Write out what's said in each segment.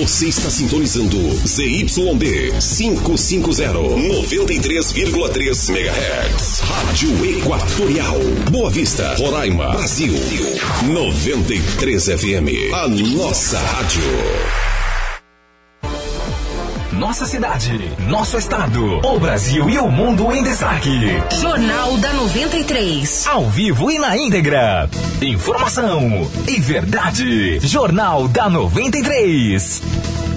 Você está sintonizando ZYD 550, 93,3 MHz. Rádio Equatorial. Boa Vista, Roraima, Brasil. 93 FM. A nossa rádio. Nossa cidade, nosso estado, o Brasil e o mundo em destaque. Jornal da 93. Ao vivo e na íntegra. Informação e verdade. Jornal da 93.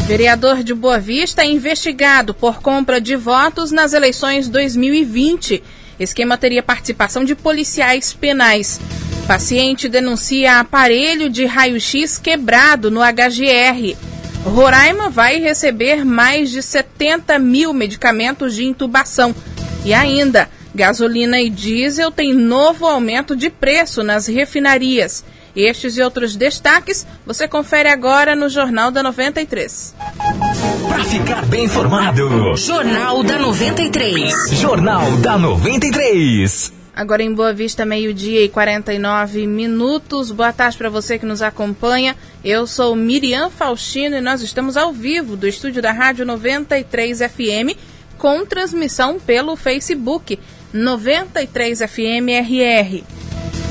Vereador de Boa Vista é investigado por compra de votos nas eleições 2020. Esquema teria participação de policiais penais. Paciente denuncia aparelho de raio-x quebrado no HGR. Roraima vai receber mais de 70 mil medicamentos de intubação. E ainda, gasolina e diesel têm novo aumento de preço nas refinarias. Estes e outros destaques você confere agora no Jornal da 93. Para ficar bem informado, Jornal da 93. Jornal da 93. Agora em Boa Vista, meio-dia e 49 minutos. Boa tarde para você que nos acompanha. Eu sou Miriam Faustino e nós estamos ao vivo do estúdio da Rádio 93 FM com transmissão pelo Facebook 93 FM RR.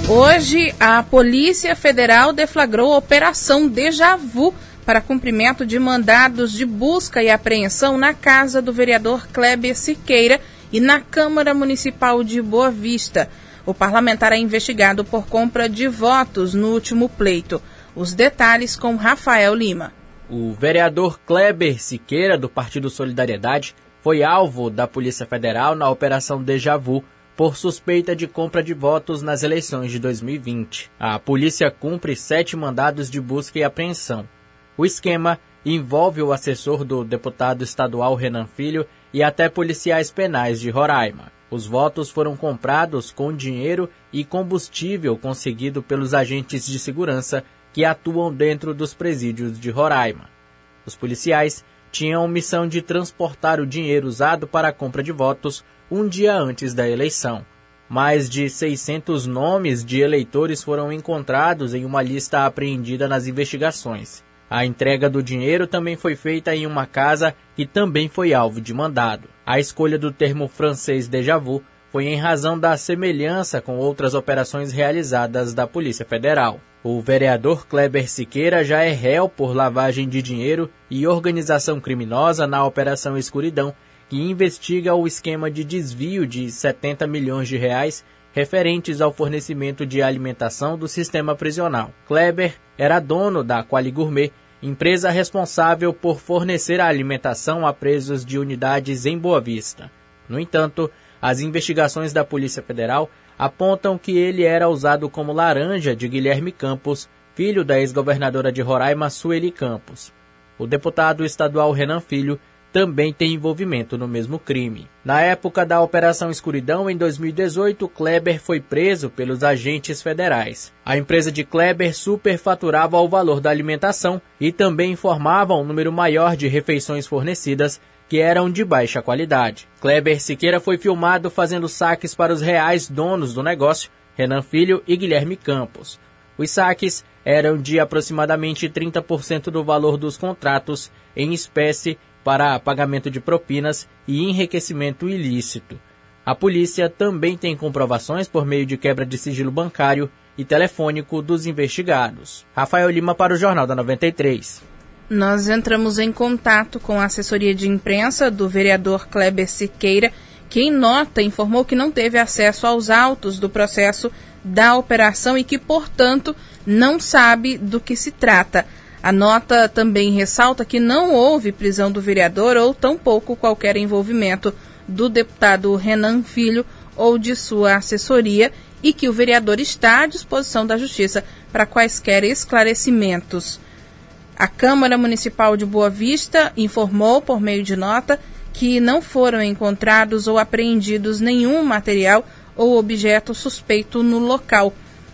Hoje, a Polícia Federal deflagrou a Operação Deja Vu para cumprimento de mandados de busca e apreensão na casa do vereador Kleber Siqueira e na Câmara Municipal de Boa Vista. O parlamentar é investigado por compra de votos no último pleito. Os detalhes com Rafael Lima. O vereador Kleber Siqueira, do Partido Solidariedade, foi alvo da Polícia Federal na Operação Deja Vu por suspeita de compra de votos nas eleições de 2020. A polícia cumpre sete mandados de busca e apreensão. O esquema envolve o assessor do deputado estadual Renan Filho e até policiais penais de Roraima. Os votos foram comprados com dinheiro e combustível conseguido pelos agentes de segurança que atuam dentro dos presídios de Roraima. Os policiais tinham missão de transportar o dinheiro usado para a compra de votos um dia antes da eleição. Mais de 600 nomes de eleitores foram encontrados em uma lista apreendida nas investigações. A entrega do dinheiro também foi feita em uma casa que também foi alvo de mandado. A escolha do termo francês déjà vu foi em razão da semelhança com outras operações realizadas da Polícia Federal. O vereador Kleber Siqueira já é réu por lavagem de dinheiro e organização criminosa na Operação Escuridão, que investiga o esquema de desvio de 70 milhões de reais referentes ao fornecimento de alimentação do sistema prisional. Kleber era dono da Quali Gourmet, empresa responsável por fornecer a alimentação a presos de unidades em Boa Vista. No entanto, as investigações da Polícia Federal apontam que ele era usado como laranja de Guilherme Campos, filho da ex-governadora de Roraima, Sueli Campos. O deputado estadual Renan Filho também tem envolvimento no mesmo crime. Na época da Operação Escuridão, em 2018, Kleber foi preso pelos agentes federais. A empresa de Kleber superfaturava o valor da alimentação e também informava um número maior de refeições fornecidas que eram de baixa qualidade. Kleber Siqueira foi filmado fazendo saques para os reais donos do negócio, Renan Filho e Guilherme Campos. Os saques eram de aproximadamente 30% do valor dos contratos em espécie para pagamento de propinas e enriquecimento ilícito. A polícia também tem comprovações por meio de quebra de sigilo bancário e telefônico dos investigados. Rafael Lima para o Jornal da 93. Nós entramos em contato com a assessoria de imprensa do vereador Kleber Siqueira, que em nota informou que não teve acesso aos autos do processo da operação e que, portanto, não sabe do que se trata. A nota também ressalta que não houve prisão do vereador ou tampouco qualquer envolvimento do deputado Renan Filho ou de sua assessoria e que o vereador está à disposição da Justiça para quaisquer esclarecimentos. A Câmara Municipal de Boa Vista informou, por meio de nota, que não foram encontrados ou apreendidos nenhum material ou objeto suspeito no local.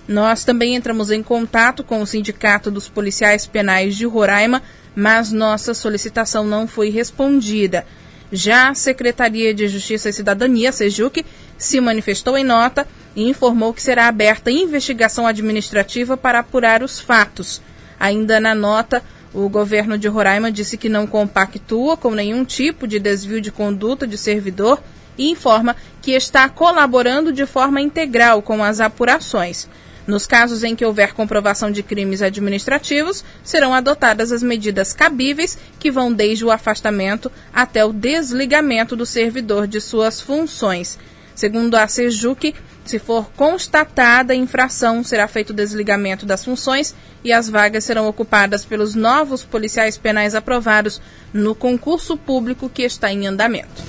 Nós também entramos em contato com o Sindicato dos Policiais Penais de Roraima, mas nossa solicitação não foi respondida. Já a Secretaria de Justiça e Cidadania, Sejuc, se manifestou em nota e informou que será aberta investigação administrativa para apurar os fatos. Ainda na nota, O governo de Roraima disse que não compactua com nenhum tipo de desvio de conduta de servidor e informa que está colaborando de forma integral com as apurações. Nos casos em que houver comprovação de crimes administrativos, serão adotadas as medidas cabíveis, que vão desde o afastamento até o desligamento do servidor de suas funções. Segundo a Sejuc, se for constatada infração, será feito o desligamento das funções e as vagas serão ocupadas pelos novos policiais penais aprovados no concurso público que está em andamento.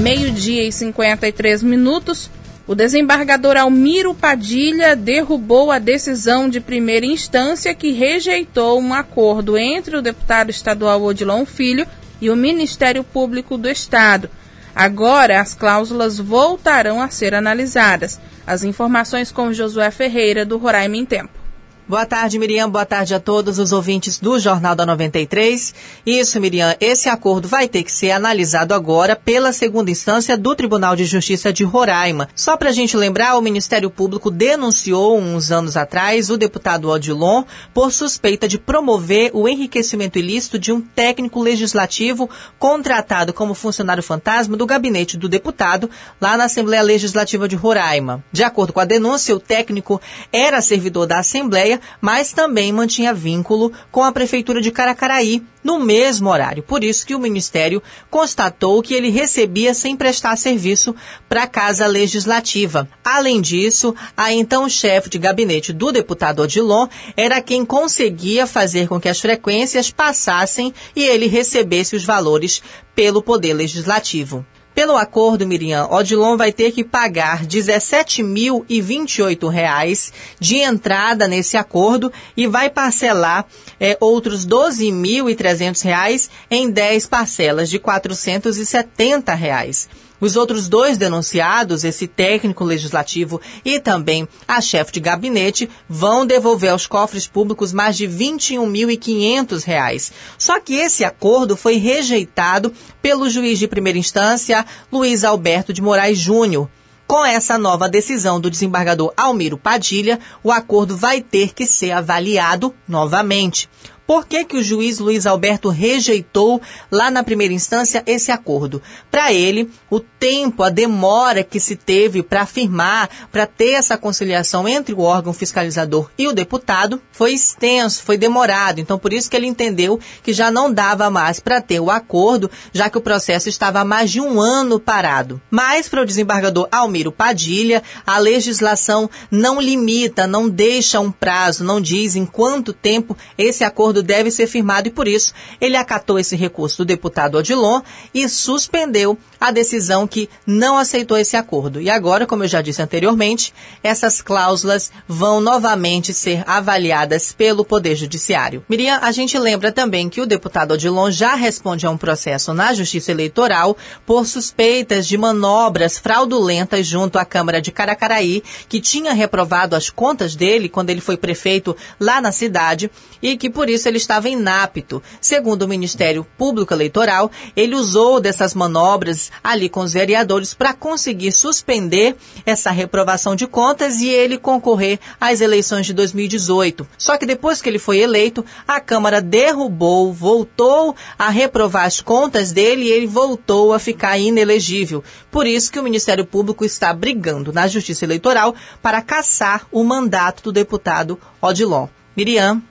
Meio-dia e 53 minutos. O desembargador Almiro Padilha derrubou a decisão de primeira instância que rejeitou um acordo entre o deputado estadual Odilon Filho e o Ministério Público do Estado Agora, as cláusulas voltarão a ser analisadas. As informações com Josué Ferreira, do Roraima em Tempo. Boa tarde, Miriam. Boa tarde a todos os ouvintes do Jornal da 93. Isso, Miriam, esse acordo vai ter que ser analisado agora pela segunda instância do Tribunal de Justiça de Roraima. Só para a gente lembrar, o Ministério Público denunciou uns anos atrás o deputado Odilon por suspeita de promover o enriquecimento ilícito de um técnico legislativo contratado como funcionário fantasma do gabinete do deputado lá na Assembleia Legislativa de Roraima. De acordo com a denúncia, o técnico era servidor da Assembleia mas também mantinha vínculo com a Prefeitura de Caracaraí no mesmo horário. Por isso que o Ministério constatou que ele recebia sem prestar serviço para a Casa Legislativa. Além disso, a então chefe de gabinete do deputado Odilon era quem conseguia fazer com que as frequências passassem e ele recebesse os valores pelo Poder Legislativo. Pelo acordo, Miriam, Odilon vai ter que pagar R$ 17.028 de entrada nesse acordo e vai parcelar é, outros R$ 12.300 em 10 parcelas de 470 reais. Os outros dois denunciados, esse técnico legislativo e também a chefe de gabinete, vão devolver aos cofres públicos mais de R$ 21.500. Só que esse acordo foi rejeitado pelo juiz de primeira instância, Luiz Alberto de Moraes Júnior. Com essa nova decisão do desembargador Almiro Padilha, o acordo vai ter que ser avaliado novamente. Por que, que o juiz Luiz Alberto rejeitou lá na primeira instância esse acordo? Para ele, o tempo, a demora que se teve para afirmar, para ter essa conciliação entre o órgão fiscalizador e o deputado foi extenso, foi demorado. Então, por isso que ele entendeu que já não dava mais para ter o acordo, já que o processo estava há mais de um ano parado. Mas, para o desembargador Almiro Padilha, a legislação não limita, não deixa um prazo, não diz em quanto tempo esse acordo acordo deve ser firmado e, por isso, ele acatou esse recurso do deputado Odilon e suspendeu a decisão que não aceitou esse acordo. E agora, como eu já disse anteriormente, essas cláusulas vão novamente ser avaliadas pelo Poder Judiciário. Miriam, a gente lembra também que o deputado Odilon já responde a um processo na Justiça Eleitoral por suspeitas de manobras fraudulentas junto à Câmara de Caracaraí, que tinha reprovado as contas dele quando ele foi prefeito lá na cidade e que por isso isso ele estava inapto. Segundo o Ministério Público Eleitoral, ele usou dessas manobras ali com os vereadores para conseguir suspender essa reprovação de contas e ele concorrer às eleições de 2018. Só que depois que ele foi eleito, a Câmara derrubou, voltou a reprovar as contas dele e ele voltou a ficar inelegível. Por isso que o Ministério Público está brigando na Justiça Eleitoral para caçar o mandato do deputado Odilon. Miriam.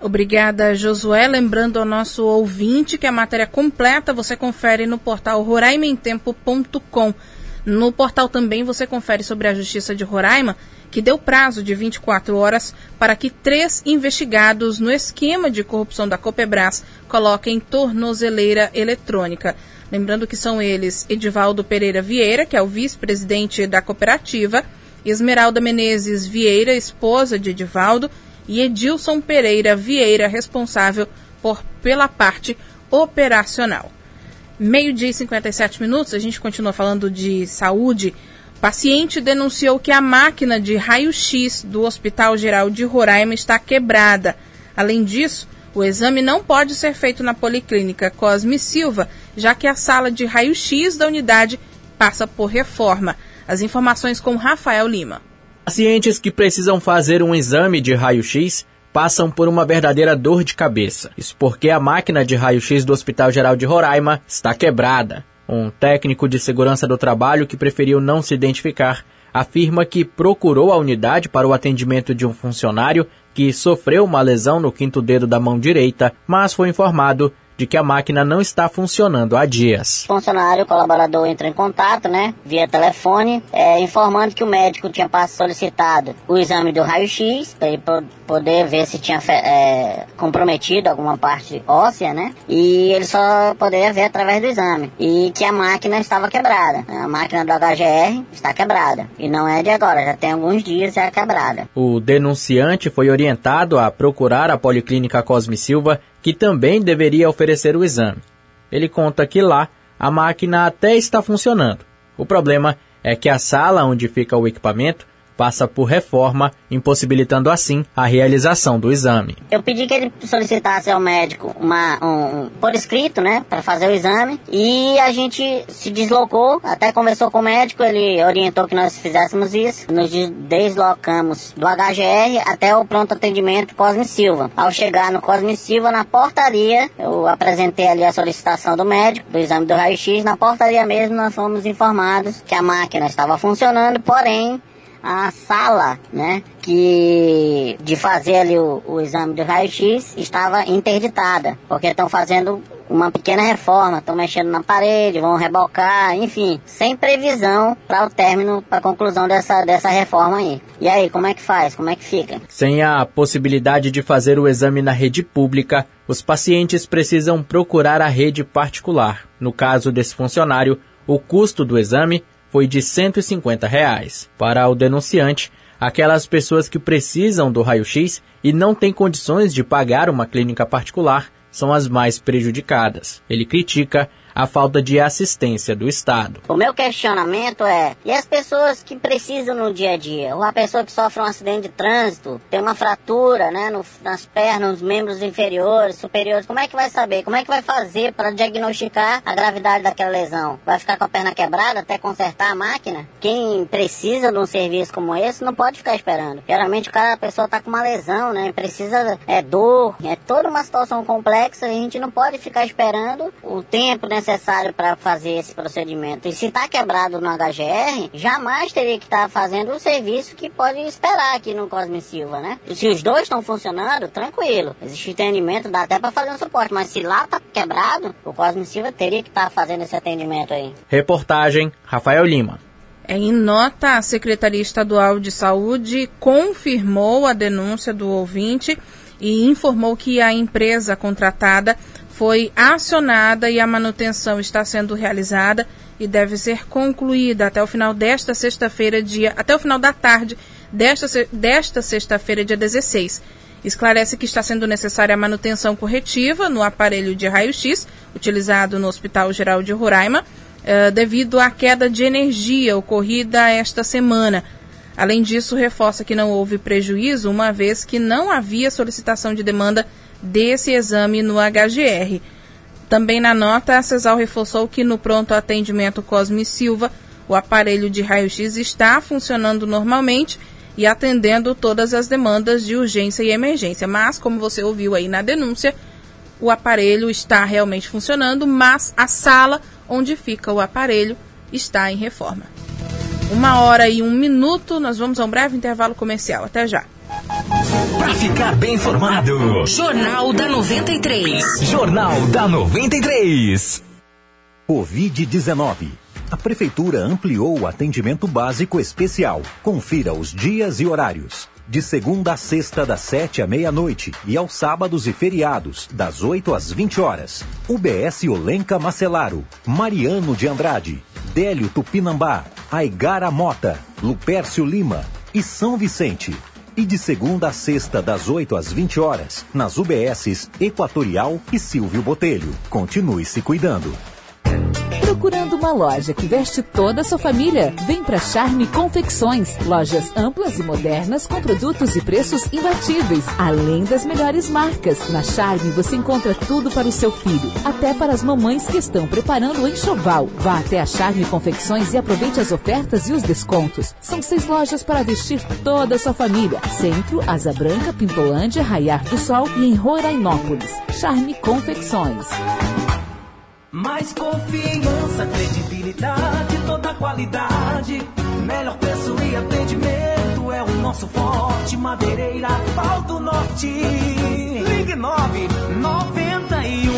Obrigada, Josué. Lembrando ao nosso ouvinte que a matéria completa você confere no portal roraimentempo.com. No portal também você confere sobre a Justiça de Roraima, que deu prazo de 24 horas para que três investigados no esquema de corrupção da Copebras coloquem tornozeleira eletrônica. Lembrando que são eles Edivaldo Pereira Vieira, que é o vice-presidente da cooperativa, Esmeralda Menezes Vieira, esposa de Edivaldo, e Edilson Pereira Vieira, responsável por, pela parte operacional. Meio-dia e 57 minutos, a gente continua falando de saúde. Paciente denunciou que a máquina de raio-x do Hospital Geral de Roraima está quebrada. Além disso, o exame não pode ser feito na Policlínica Cosme Silva, já que a sala de raio-x da unidade passa por reforma. As informações com Rafael Lima. Pacientes que precisam fazer um exame de raio-x passam por uma verdadeira dor de cabeça. Isso porque a máquina de raio-x do Hospital Geral de Roraima está quebrada. Um técnico de segurança do trabalho que preferiu não se identificar afirma que procurou a unidade para o atendimento de um funcionário que sofreu uma lesão no quinto dedo da mão direita, mas foi informado de que a máquina não está funcionando há dias. O funcionário, o colaborador entrou em contato, né, via telefone, é, informando que o médico tinha solicitado o exame do raio-x para ele poder ver se tinha é, comprometido alguma parte óssea, né, e ele só poderia ver através do exame e que a máquina estava quebrada. A máquina do HGR está quebrada e não é de agora, já tem alguns dias já quebrada. O denunciante foi orientado a procurar a Policlínica Cosme Silva que também deveria oferecer o exame. Ele conta que lá a máquina até está funcionando. O problema é que a sala onde fica o equipamento passa por reforma, impossibilitando assim a realização do exame. Eu pedi que ele solicitasse ao médico uma, um, por escrito, né, para fazer o exame, e a gente se deslocou, até conversou com o médico, ele orientou que nós fizéssemos isso, nos deslocamos do HGR até o pronto atendimento Cosme Silva. Ao chegar no Cosme Silva, na portaria, eu apresentei ali a solicitação do médico, do exame do raio-x, na portaria mesmo nós fomos informados que a máquina estava funcionando, porém a sala, né, que de fazer ali o, o exame do raio-x estava interditada, porque estão fazendo uma pequena reforma, estão mexendo na parede, vão rebocar, enfim, sem previsão para o término, para a conclusão dessa, dessa reforma aí. E aí, como é que faz? Como é que fica? Sem a possibilidade de fazer o exame na rede pública, os pacientes precisam procurar a rede particular. No caso desse funcionário, o custo do exame foi de 150 reais. Para o denunciante, aquelas pessoas que precisam do raio-x e não têm condições de pagar uma clínica particular são as mais prejudicadas. Ele critica a falta de assistência do Estado. O meu questionamento é: e as pessoas que precisam no dia a dia? Ou a pessoa que sofre um acidente de trânsito, tem uma fratura né, no, nas pernas, nos membros inferiores, superiores, como é que vai saber? Como é que vai fazer para diagnosticar a gravidade daquela lesão? Vai ficar com a perna quebrada até consertar a máquina? Quem precisa de um serviço como esse não pode ficar esperando. Geralmente o cara, a pessoa está com uma lesão, né? Precisa, é dor, é toda uma situação complexa e a gente não pode ficar esperando o tempo necessário necessário para fazer esse procedimento. E se está quebrado no HGR, jamais teria que estar tá fazendo o serviço que pode esperar aqui no Cosme Silva, né? E se os dois estão funcionando, tranquilo. Existe entendimento, dá até para fazer um suporte. Mas se lá está quebrado, o Cosme Silva teria que estar tá fazendo esse atendimento aí. Reportagem Rafael Lima. Em nota, a Secretaria Estadual de Saúde confirmou a denúncia do ouvinte e informou que a empresa contratada foi acionada e a manutenção está sendo realizada e deve ser concluída até o final desta sexta-feira, dia até o final da tarde desta, desta sexta-feira, dia 16. Esclarece que está sendo necessária a manutenção corretiva no aparelho de raio-x utilizado no Hospital Geral de Roraima, eh, devido à queda de energia ocorrida esta semana. Além disso, reforça que não houve prejuízo, uma vez que não havia solicitação de demanda desse exame no HGR. Também na nota, a CESAL reforçou que no pronto atendimento Cosme Silva, o aparelho de raio-x está funcionando normalmente e atendendo todas as demandas de urgência e emergência. Mas, como você ouviu aí na denúncia, o aparelho está realmente funcionando, mas a sala onde fica o aparelho está em reforma. Uma hora e um minuto, nós vamos a um breve intervalo comercial. Até já. Para ficar bem informado. Jornal da 93. Jornal da 93. Covid-19. A Prefeitura ampliou o atendimento básico especial. Confira os dias e horários. De segunda a sexta, das 7 à meia-noite. E aos sábados e feriados, das 8 às 20 horas. UBS Olenca Macelaro. Mariano de Andrade. Délio Tupinambá. Aigara Mota. Lupércio Lima. E São Vicente e de segunda a sexta, das 8 às 20 horas, nas UBSs Equatorial e Silvio Botelho. Continue se cuidando. Procurando uma loja que veste toda a sua família? Vem para Charme Confecções. Lojas amplas e modernas com produtos e preços imbatíveis, além das melhores marcas. Na Charme você encontra tudo para o seu filho, até para as mamães que estão preparando o enxoval. Vá até a Charme Confecções e aproveite as ofertas e os descontos. São seis lojas para vestir toda a sua família. Centro, Asa Branca, Pintolândia, Raiar do Sol e em Rorainópolis. Charme Confecções. Mais confiança, credibilidade, toda qualidade. Melhor preço e atendimento é o nosso forte. Madeireira, pau do norte. Ligue 9 91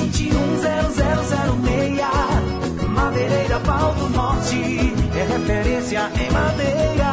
21 0006. Madeireira, pau do norte. É referência em madeira.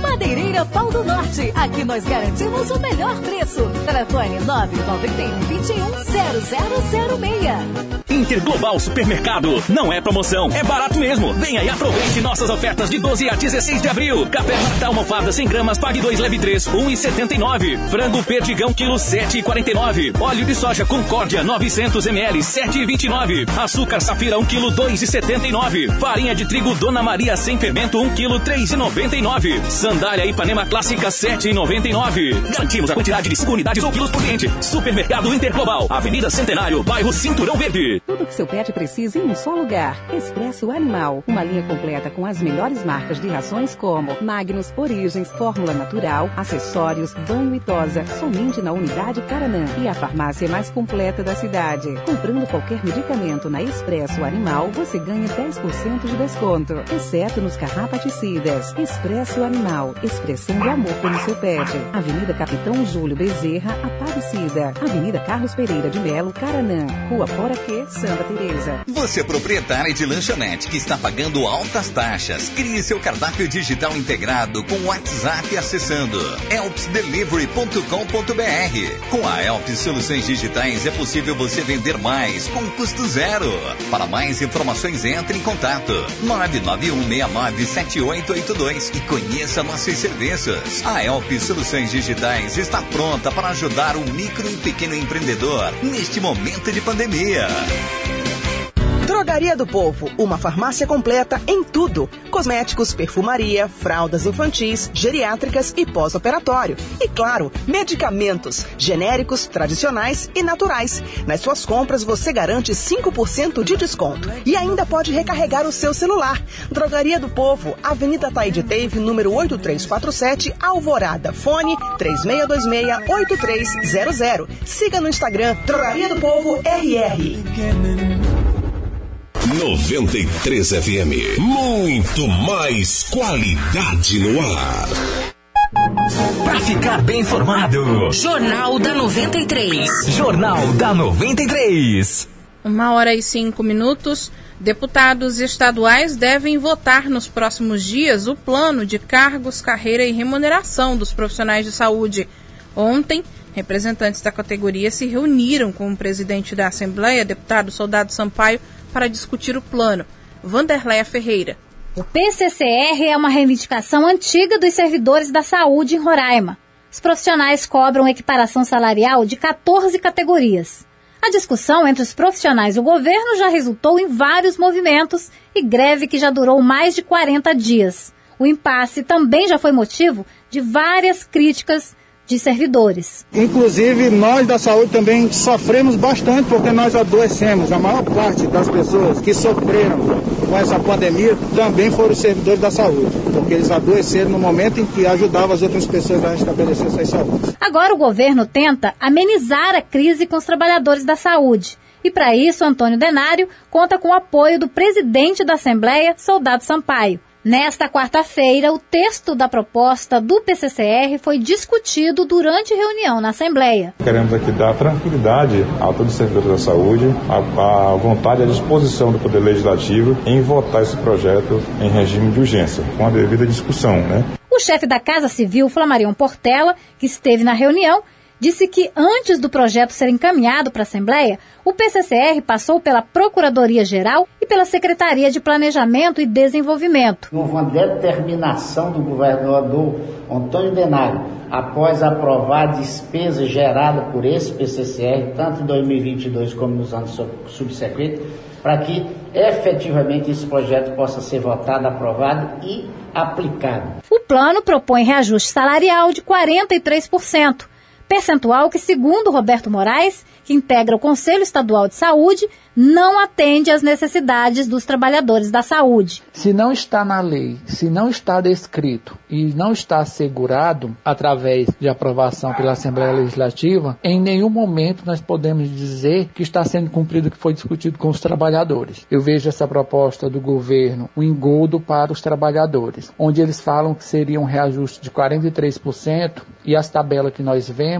Madeireira Pau do Norte. Aqui nós garantimos o melhor preço. Telefone 991 21 0006. Interglobal Supermercado. Não é promoção, é barato mesmo. Venha e aproveite nossas ofertas de 12 a 16 de abril. Café Marta almofada 100 gramas, pague 2, leve 3, 1,79. Frango perdigão, quilo 7,49. Óleo de soja Concórdia 900 ml, 7,29. Açúcar Safira 1 quilo 2,79. Farinha de trigo Dona Maria sem fermento 1 quilo 3,99. Sandália Ipanema Clássica 7,99. Garantimos a quantidade de 5 unidades ou quilos por cliente. Supermercado Interglobal, Avenida Centenário, bairro Cinturão Verde. Tudo que seu pet precisa em um só lugar. Expresso Animal. Uma linha completa com as melhores marcas de rações como Magnus, Origens, Fórmula Natural, acessórios, banho e tosa. Somente na unidade Caranã. E a farmácia mais completa da cidade. Comprando qualquer medicamento na Expresso Animal, você ganha 10% de desconto. Exceto nos carrapaticidas. Expresso Animal. Expressão de amor pelo seu pet. Avenida Capitão Júlio Bezerra, Aparecida. Avenida Carlos Pereira de Melo, Caranã. Rua Fora Que, Santa Teresa. Você é proprietário de lanchonete que está pagando altas taxas. Crie seu cardápio digital integrado com o WhatsApp acessando elpsdelivery.com.br. Com a Elps Soluções Digitais é possível você vender mais com custo zero. Para mais informações entre em contato 991697882 e conheça nossos serviços. A Elps Soluções Digitais está pronta para ajudar o micro e pequeno empreendedor neste momento de pandemia. Drogaria do Povo, uma farmácia completa em tudo: cosméticos, perfumaria, fraldas infantis, geriátricas e pós-operatório. E claro, medicamentos, genéricos, tradicionais e naturais. Nas suas compras você garante 5% de desconto e ainda pode recarregar o seu celular. Drogaria do Povo, Avenida Taíde Teve, número 8347, Alvorada. Fone 3626-8300. Siga no Instagram Drogaria do Povo RR. 93 FM. Muito mais qualidade no ar. Pra ficar bem informado. Jornal da 93. Jornal da 93. Uma hora e cinco minutos. Deputados estaduais devem votar nos próximos dias o plano de cargos, carreira e remuneração dos profissionais de saúde. Ontem, representantes da categoria se reuniram com o presidente da Assembleia, deputado Soldado Sampaio, para discutir o plano. Vanderleia Ferreira. O PCCR é uma reivindicação antiga dos servidores da saúde em Roraima. Os profissionais cobram equiparação salarial de 14 categorias. A discussão entre os profissionais e o governo já resultou em vários movimentos e greve que já durou mais de 40 dias. O impasse também já foi motivo de várias críticas de servidores. Inclusive, nós da saúde também sofremos bastante porque nós adoecemos. A maior parte das pessoas que sofreram com essa pandemia também foram os servidores da saúde, porque eles adoeceram no momento em que ajudavam as outras pessoas a restabelecer suas saúde. Agora o governo tenta amenizar a crise com os trabalhadores da saúde. E para isso, Antônio Denário conta com o apoio do presidente da Assembleia, Soldado Sampaio. Nesta quarta-feira, o texto da proposta do PCCR foi discutido durante reunião na Assembleia. Queremos aqui dar tranquilidade a todos os servidores da saúde, a, a vontade e a disposição do Poder Legislativo em votar esse projeto em regime de urgência, com a devida discussão. Né? O chefe da Casa Civil, Flamarion Portela, que esteve na reunião, disse que antes do projeto ser encaminhado para a Assembleia, o PCCR passou pela Procuradoria-Geral e pela Secretaria de Planejamento e Desenvolvimento. Houve uma determinação do governador Antônio Denário, após aprovar a despesa gerada por esse PCCR, tanto em 2022 como nos anos subsequentes, para que efetivamente esse projeto possa ser votado, aprovado e aplicado. O plano propõe reajuste salarial de 43%, percentual que, segundo Roberto Moraes, que integra o Conselho Estadual de Saúde, não atende às necessidades dos trabalhadores da saúde. Se não está na lei, se não está descrito e não está assegurado através de aprovação pela Assembleia Legislativa, em nenhum momento nós podemos dizer que está sendo cumprido o que foi discutido com os trabalhadores. Eu vejo essa proposta do governo um engodo para os trabalhadores, onde eles falam que seria um reajuste de 43% e as tabelas que nós vemos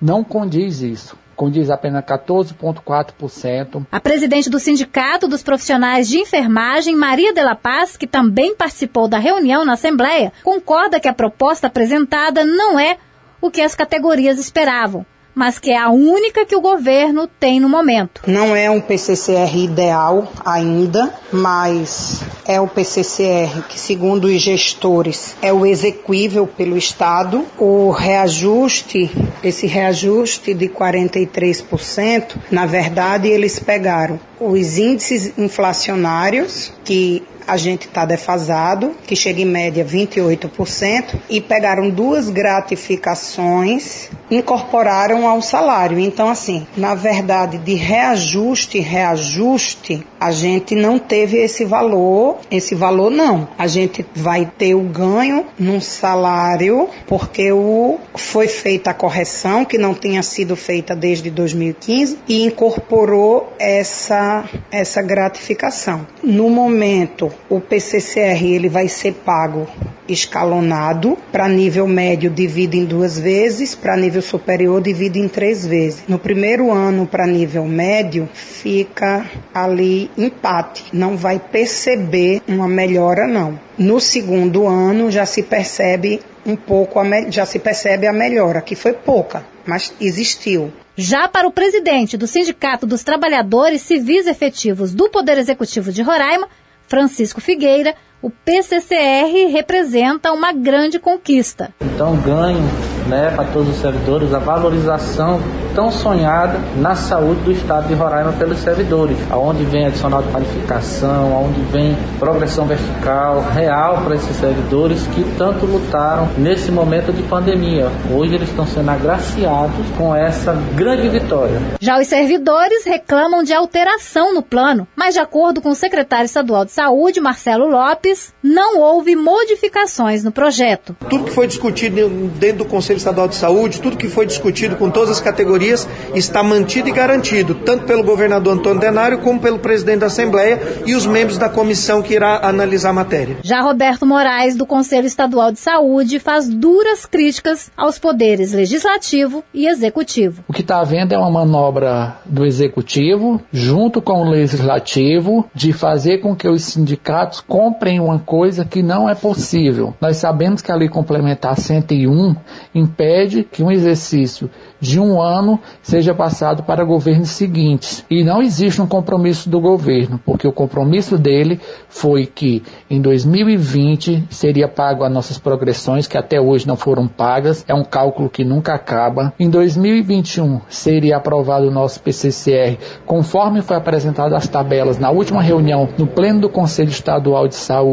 não condiz isso. Condiz apenas 14,4%. A presidente do Sindicato dos Profissionais de Enfermagem, Maria de la Paz, que também participou da reunião na Assembleia, concorda que a proposta apresentada não é o que as categorias esperavam mas que é a única que o governo tem no momento. Não é um PCCR ideal ainda, mas é o PCCR que, segundo os gestores, é o execuível pelo Estado. O reajuste, esse reajuste de 43%, na verdade, eles pegaram os índices inflacionários que a gente está defasado, que chega em média 28%, e pegaram duas gratificações, incorporaram ao salário. Então, assim, na verdade, de reajuste, reajuste, a gente não teve esse valor, esse valor não. A gente vai ter o ganho num salário, porque o, foi feita a correção, que não tinha sido feita desde 2015, e incorporou essa, essa gratificação. No momento, o PCCR ele vai ser pago escalonado, para nível médio divide em duas vezes, para nível superior divide em três vezes. No primeiro ano, para nível médio, fica ali empate, não vai perceber uma melhora não. No segundo ano já se percebe um pouco, já se percebe a melhora, que foi pouca, mas existiu. Já para o presidente do Sindicato dos Trabalhadores Civis Efetivos do Poder Executivo de Roraima, Francisco Figueira, o PCCR representa uma grande conquista. Então, ganho né, para todos os servidores, a valorização tão sonhada na saúde do estado de Roraima pelos servidores, aonde vem adicional de qualificação, aonde vem progressão vertical real para esses servidores que tanto lutaram nesse momento de pandemia. Hoje eles estão sendo agraciados com essa grande vitória. Já os servidores reclamam de alteração no plano, mas de acordo com o secretário estadual de saúde, Marcelo Lopes, não houve modificações no projeto. Tudo que foi discutido dentro do Conselho Estadual de Saúde, tudo que foi discutido com todas as categorias está mantido e garantido, tanto pelo governador Antônio Denário como pelo presidente da Assembleia e os membros da comissão que irá analisar a matéria. Já Roberto Moraes, do Conselho Estadual de Saúde, faz duras críticas aos poderes legislativo e executivo. O que está havendo é uma manobra do executivo, junto com o legislativo, de fazer com que os sindicatos comprem uma coisa que não é possível. Nós sabemos que a Lei Complementar 101 impede que um exercício de um ano seja passado para governos seguintes. E não existe um compromisso do governo, porque o compromisso dele foi que em 2020 seria pago as nossas progressões, que até hoje não foram pagas, é um cálculo que nunca acaba. Em 2021 seria aprovado o nosso PCCR, conforme foi apresentado as tabelas na última reunião no pleno do Conselho Estadual de Saúde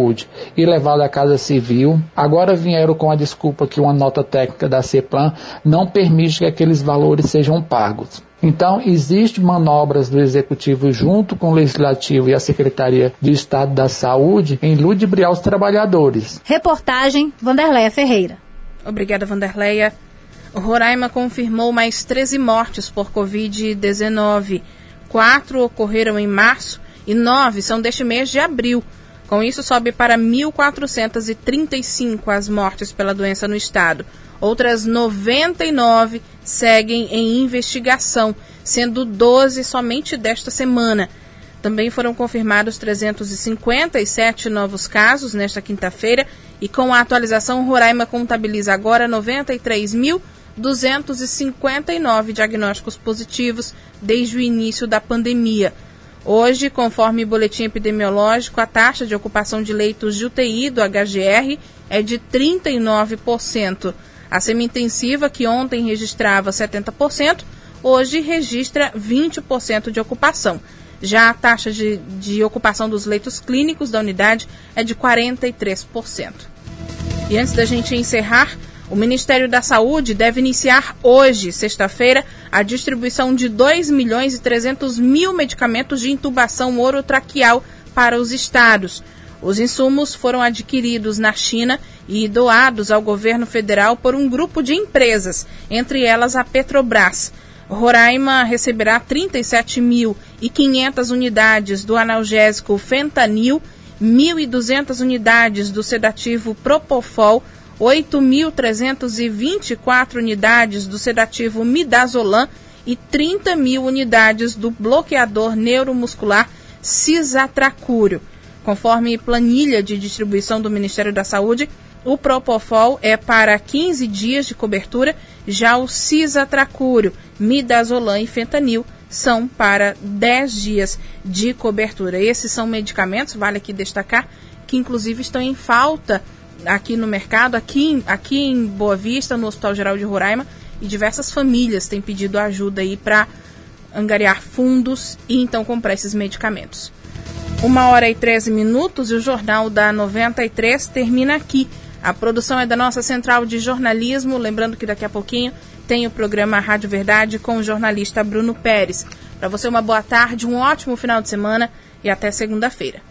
e levado à Casa Civil. Agora vieram com a desculpa que uma nota técnica da CEPLAN não permite que aqueles valores sejam pagos. Então, existem manobras do Executivo junto com o Legislativo e a Secretaria de Estado da Saúde em ludibriar os trabalhadores. Reportagem Vanderleia Ferreira. Obrigada, Vanderleia. Roraima confirmou mais 13 mortes por Covid-19. Quatro ocorreram em março e nove são deste mês de abril. Com isso, sobe para 1.435 as mortes pela doença no estado. Outras 99 seguem em investigação, sendo 12 somente desta semana. Também foram confirmados 357 novos casos nesta quinta-feira e com a atualização, Roraima contabiliza agora 93.259 diagnósticos positivos desde o início da pandemia. Hoje, conforme o boletim epidemiológico, a taxa de ocupação de leitos de UTI do HGR é de 39%. A semi-intensiva, que ontem registrava 70%, hoje registra 20% de ocupação. Já a taxa de, de ocupação dos leitos clínicos da unidade é de 43%. E antes da gente encerrar, o Ministério da Saúde deve iniciar hoje, sexta-feira, a distribuição de 2 milhões e 300 mil medicamentos de intubação orotraqueal para os estados. Os insumos foram adquiridos na China e doados ao governo federal por um grupo de empresas, entre elas a Petrobras. Roraima receberá 37.500 unidades do analgésico fentanil, 1.200 unidades do sedativo Propofol, 8.324 unidades do sedativo Midazolam e 30 mil unidades do bloqueador neuromuscular Cisatracúrio. Conforme planilha de distribuição do Ministério da Saúde, o Propofol é para 15 dias de cobertura, já o Cisatracúrio, Midazolam e Fentanil são para 10 dias de cobertura. Esses são medicamentos, vale aqui destacar, que inclusive estão em falta aqui no mercado, aqui, aqui em Boa Vista, no Hospital Geral de Roraima, e diversas famílias têm pedido ajuda aí para angariar fundos e então comprar esses medicamentos. Uma hora e 13 minutos e o Jornal da 93 termina aqui. A produção é da nossa central de jornalismo. Lembrando que daqui a pouquinho tem o programa Rádio Verdade com o jornalista Bruno Pérez. Para você, uma boa tarde, um ótimo final de semana e até segunda-feira.